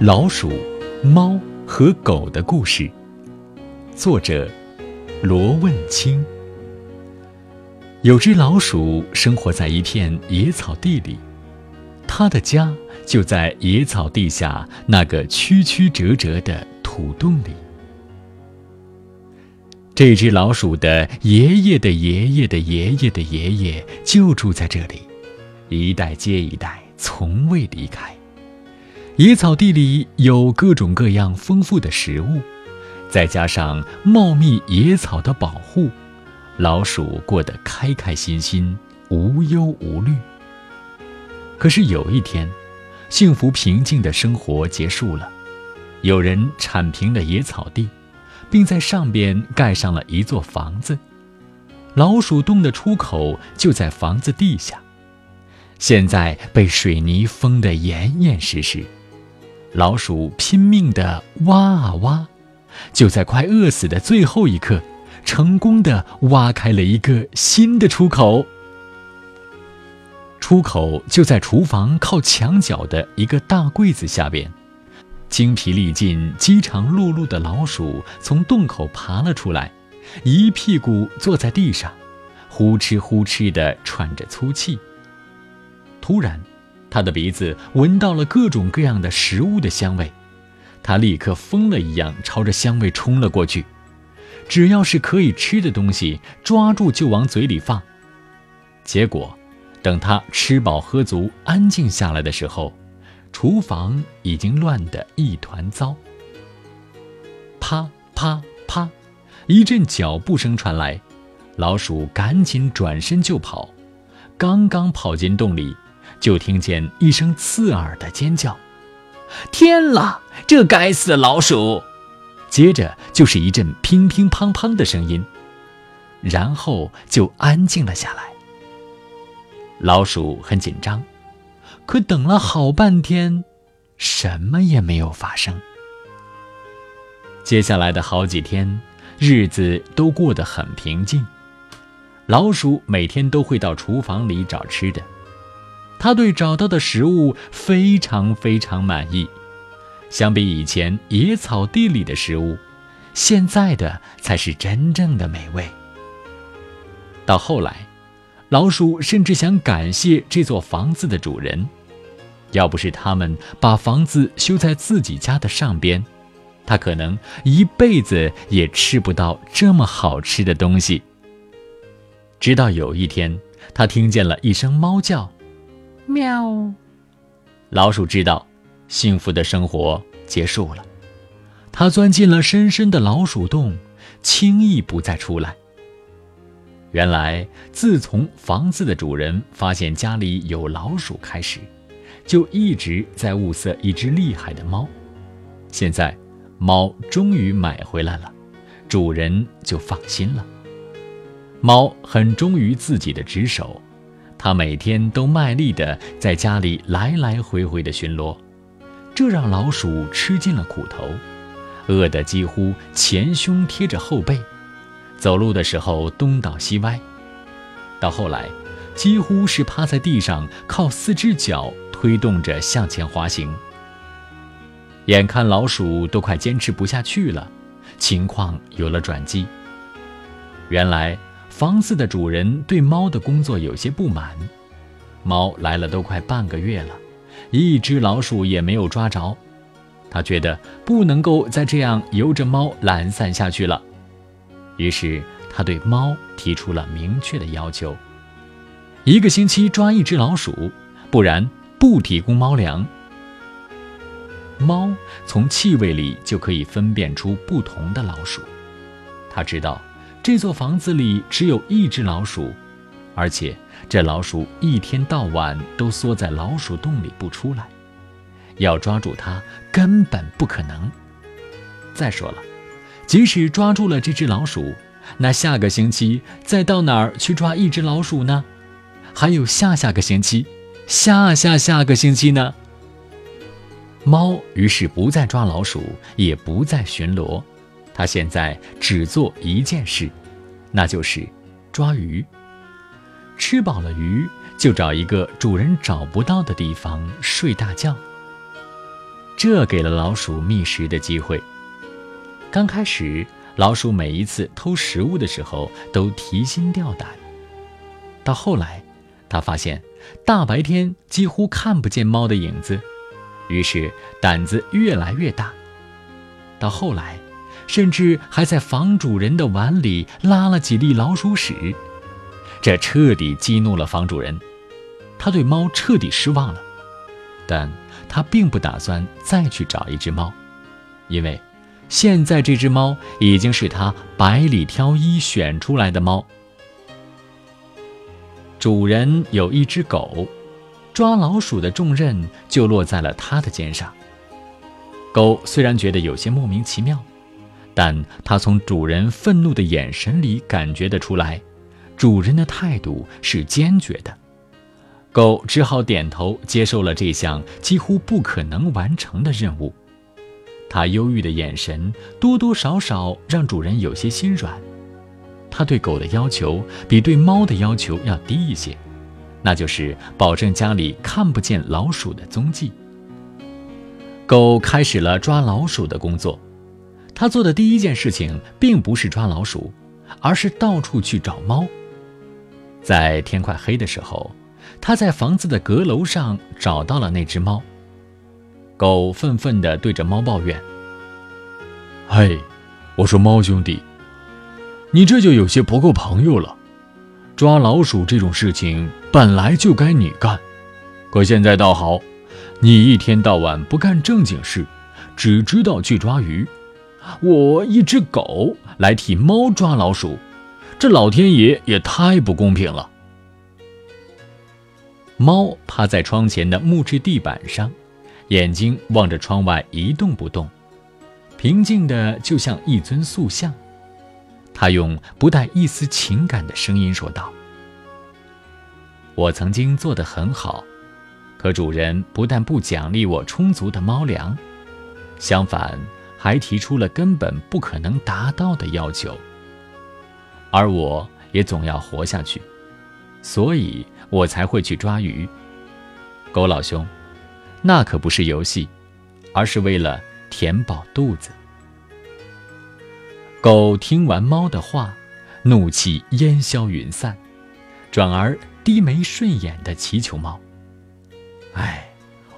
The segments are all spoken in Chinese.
老鼠、猫和狗的故事，作者罗问清。有只老鼠生活在一片野草地里，它的家就在野草地下那个曲曲折折的土洞里。这只老鼠的爷爷的爷爷的爷爷的爷爷就住在这里，一代接一代，从未离开。野草地里有各种各样丰富的食物，再加上茂密野草的保护，老鼠过得开开心心，无忧无虑。可是有一天，幸福平静的生活结束了，有人铲平了野草地，并在上边盖上了一座房子。老鼠洞的出口就在房子地下，现在被水泥封得严严实实。老鼠拼命地挖啊挖，就在快饿死的最后一刻，成功地挖开了一个新的出口。出口就在厨房靠墙角的一个大柜子下边。精疲力尽、饥肠辘辘的老鼠从洞口爬了出来，一屁股坐在地上，呼哧呼哧地喘着粗气。突然，他的鼻子闻到了各种各样的食物的香味，他立刻疯了一样朝着香味冲了过去。只要是可以吃的东西，抓住就往嘴里放。结果，等他吃饱喝足、安静下来的时候，厨房已经乱得一团糟。啪啪啪，一阵脚步声传来，老鼠赶紧转身就跑，刚刚跑进洞里。就听见一声刺耳的尖叫，天啦！这该死的老鼠！接着就是一阵乒乒乓乓的声音，然后就安静了下来。老鼠很紧张，可等了好半天，什么也没有发生。接下来的好几天，日子都过得很平静。老鼠每天都会到厨房里找吃的。他对找到的食物非常非常满意，相比以前野草地里的食物，现在的才是真正的美味。到后来，老鼠甚至想感谢这座房子的主人，要不是他们把房子修在自己家的上边，他可能一辈子也吃不到这么好吃的东西。直到有一天，他听见了一声猫叫。喵！老鼠知道，幸福的生活结束了。它钻进了深深的老鼠洞，轻易不再出来。原来，自从房子的主人发现家里有老鼠开始，就一直在物色一只厉害的猫。现在，猫终于买回来了，主人就放心了。猫很忠于自己的职守。他每天都卖力地在家里来来回回地巡逻，这让老鼠吃尽了苦头，饿得几乎前胸贴着后背，走路的时候东倒西歪，到后来，几乎是趴在地上靠四只脚推动着向前滑行。眼看老鼠都快坚持不下去了，情况有了转机。原来。房子的主人对猫的工作有些不满，猫来了都快半个月了，一只老鼠也没有抓着，他觉得不能够再这样由着猫懒散下去了，于是他对猫提出了明确的要求：一个星期抓一只老鼠，不然不提供猫粮。猫从气味里就可以分辨出不同的老鼠，他知道。这座房子里只有一只老鼠，而且这老鼠一天到晚都缩在老鼠洞里不出来，要抓住它根本不可能。再说了，即使抓住了这只老鼠，那下个星期再到哪儿去抓一只老鼠呢？还有下下个星期，下下下个星期呢？猫于是不再抓老鼠，也不再巡逻。他现在只做一件事，那就是抓鱼。吃饱了鱼，就找一个主人找不到的地方睡大觉。这给了老鼠觅食的机会。刚开始，老鼠每一次偷食物的时候都提心吊胆。到后来，他发现大白天几乎看不见猫的影子，于是胆子越来越大。到后来，甚至还在房主人的碗里拉了几粒老鼠屎，这彻底激怒了房主人。他对猫彻底失望了，但他并不打算再去找一只猫，因为现在这只猫已经是他百里挑一选出来的猫。主人有一只狗，抓老鼠的重任就落在了他的肩上。狗虽然觉得有些莫名其妙，但它从主人愤怒的眼神里感觉得出来，主人的态度是坚决的。狗只好点头接受了这项几乎不可能完成的任务。它忧郁的眼神多多少少让主人有些心软。他对狗的要求比对猫的要求要低一些，那就是保证家里看不见老鼠的踪迹。狗开始了抓老鼠的工作，他做的第一件事情并不是抓老鼠，而是到处去找猫。在天快黑的时候，他在房子的阁楼上找到了那只猫。狗愤愤地对着猫抱怨：“嘿，我说猫兄弟。”你这就有些不够朋友了。抓老鼠这种事情本来就该你干，可现在倒好，你一天到晚不干正经事，只知道去抓鱼。我一只狗来替猫抓老鼠，这老天爷也太不公平了。猫趴在窗前的木质地板上，眼睛望着窗外一动不动，平静的就像一尊塑像。它用不带一丝情感的声音说道：“我曾经做得很好，可主人不但不奖励我充足的猫粮，相反还提出了根本不可能达到的要求。而我也总要活下去，所以我才会去抓鱼。狗老兄，那可不是游戏，而是为了填饱肚子。”狗听完猫的话，怒气烟消云散，转而低眉顺眼地祈求猫：“哎，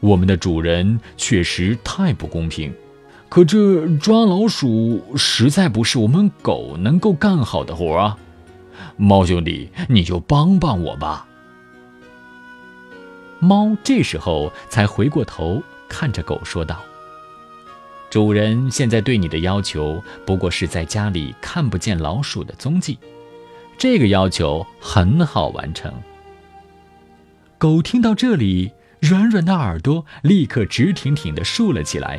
我们的主人确实太不公平，可这抓老鼠实在不是我们狗能够干好的活啊！猫兄弟，你就帮帮我吧。”猫这时候才回过头看着狗说道。主人现在对你的要求不过是在家里看不见老鼠的踪迹，这个要求很好完成。狗听到这里，软软的耳朵立刻直挺挺地竖了起来，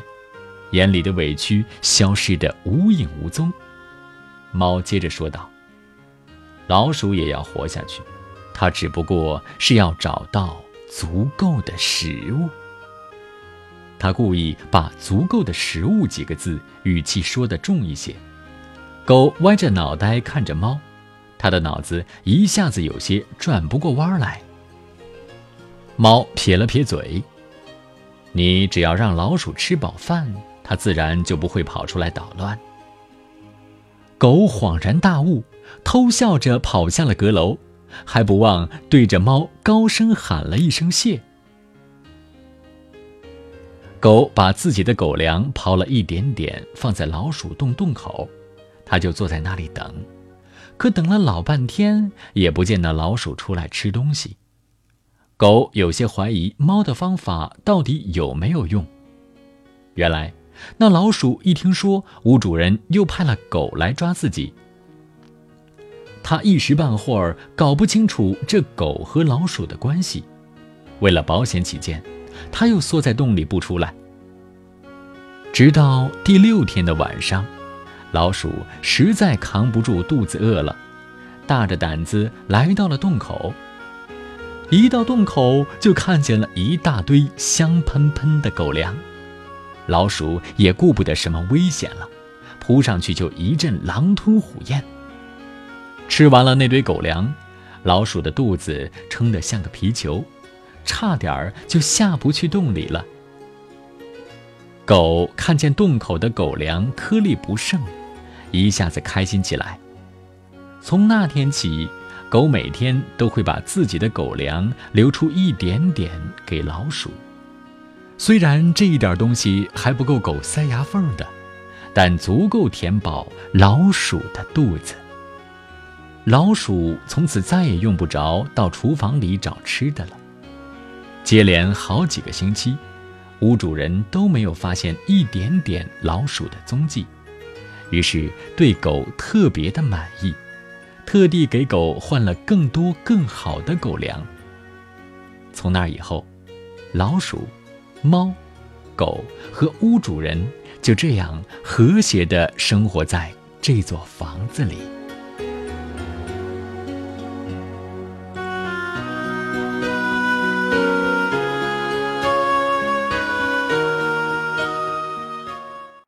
眼里的委屈消失得无影无踪。猫接着说道：“老鼠也要活下去，它只不过是要找到足够的食物。”他故意把“足够的食物”几个字语气说得重一些。狗歪着脑袋看着猫，它的脑子一下子有些转不过弯来。猫撇了撇嘴：“你只要让老鼠吃饱饭，它自然就不会跑出来捣乱。”狗恍然大悟，偷笑着跑下了阁楼，还不忘对着猫高声喊了一声谢。狗把自己的狗粮刨了一点点，放在老鼠洞洞口，它就坐在那里等。可等了老半天，也不见那老鼠出来吃东西。狗有些怀疑猫的方法到底有没有用。原来，那老鼠一听说吴主人又派了狗来抓自己，他一时半会儿搞不清楚这狗和老鼠的关系。为了保险起见。他又缩在洞里不出来，直到第六天的晚上，老鼠实在扛不住肚子饿了，大着胆子来到了洞口。一到洞口，就看见了一大堆香喷喷的狗粮，老鼠也顾不得什么危险了，扑上去就一阵狼吞虎咽。吃完了那堆狗粮，老鼠的肚子撑得像个皮球。差点儿就下不去洞里了。狗看见洞口的狗粮颗粒不剩，一下子开心起来。从那天起，狗每天都会把自己的狗粮留出一点点给老鼠。虽然这一点东西还不够狗塞牙缝的，但足够填饱老鼠的肚子。老鼠从此再也用不着到厨房里找吃的了。接连好几个星期，屋主人都没有发现一点点老鼠的踪迹，于是对狗特别的满意，特地给狗换了更多更好的狗粮。从那以后，老鼠。猫、狗和屋主人就这样和谐地生活在这座房子里。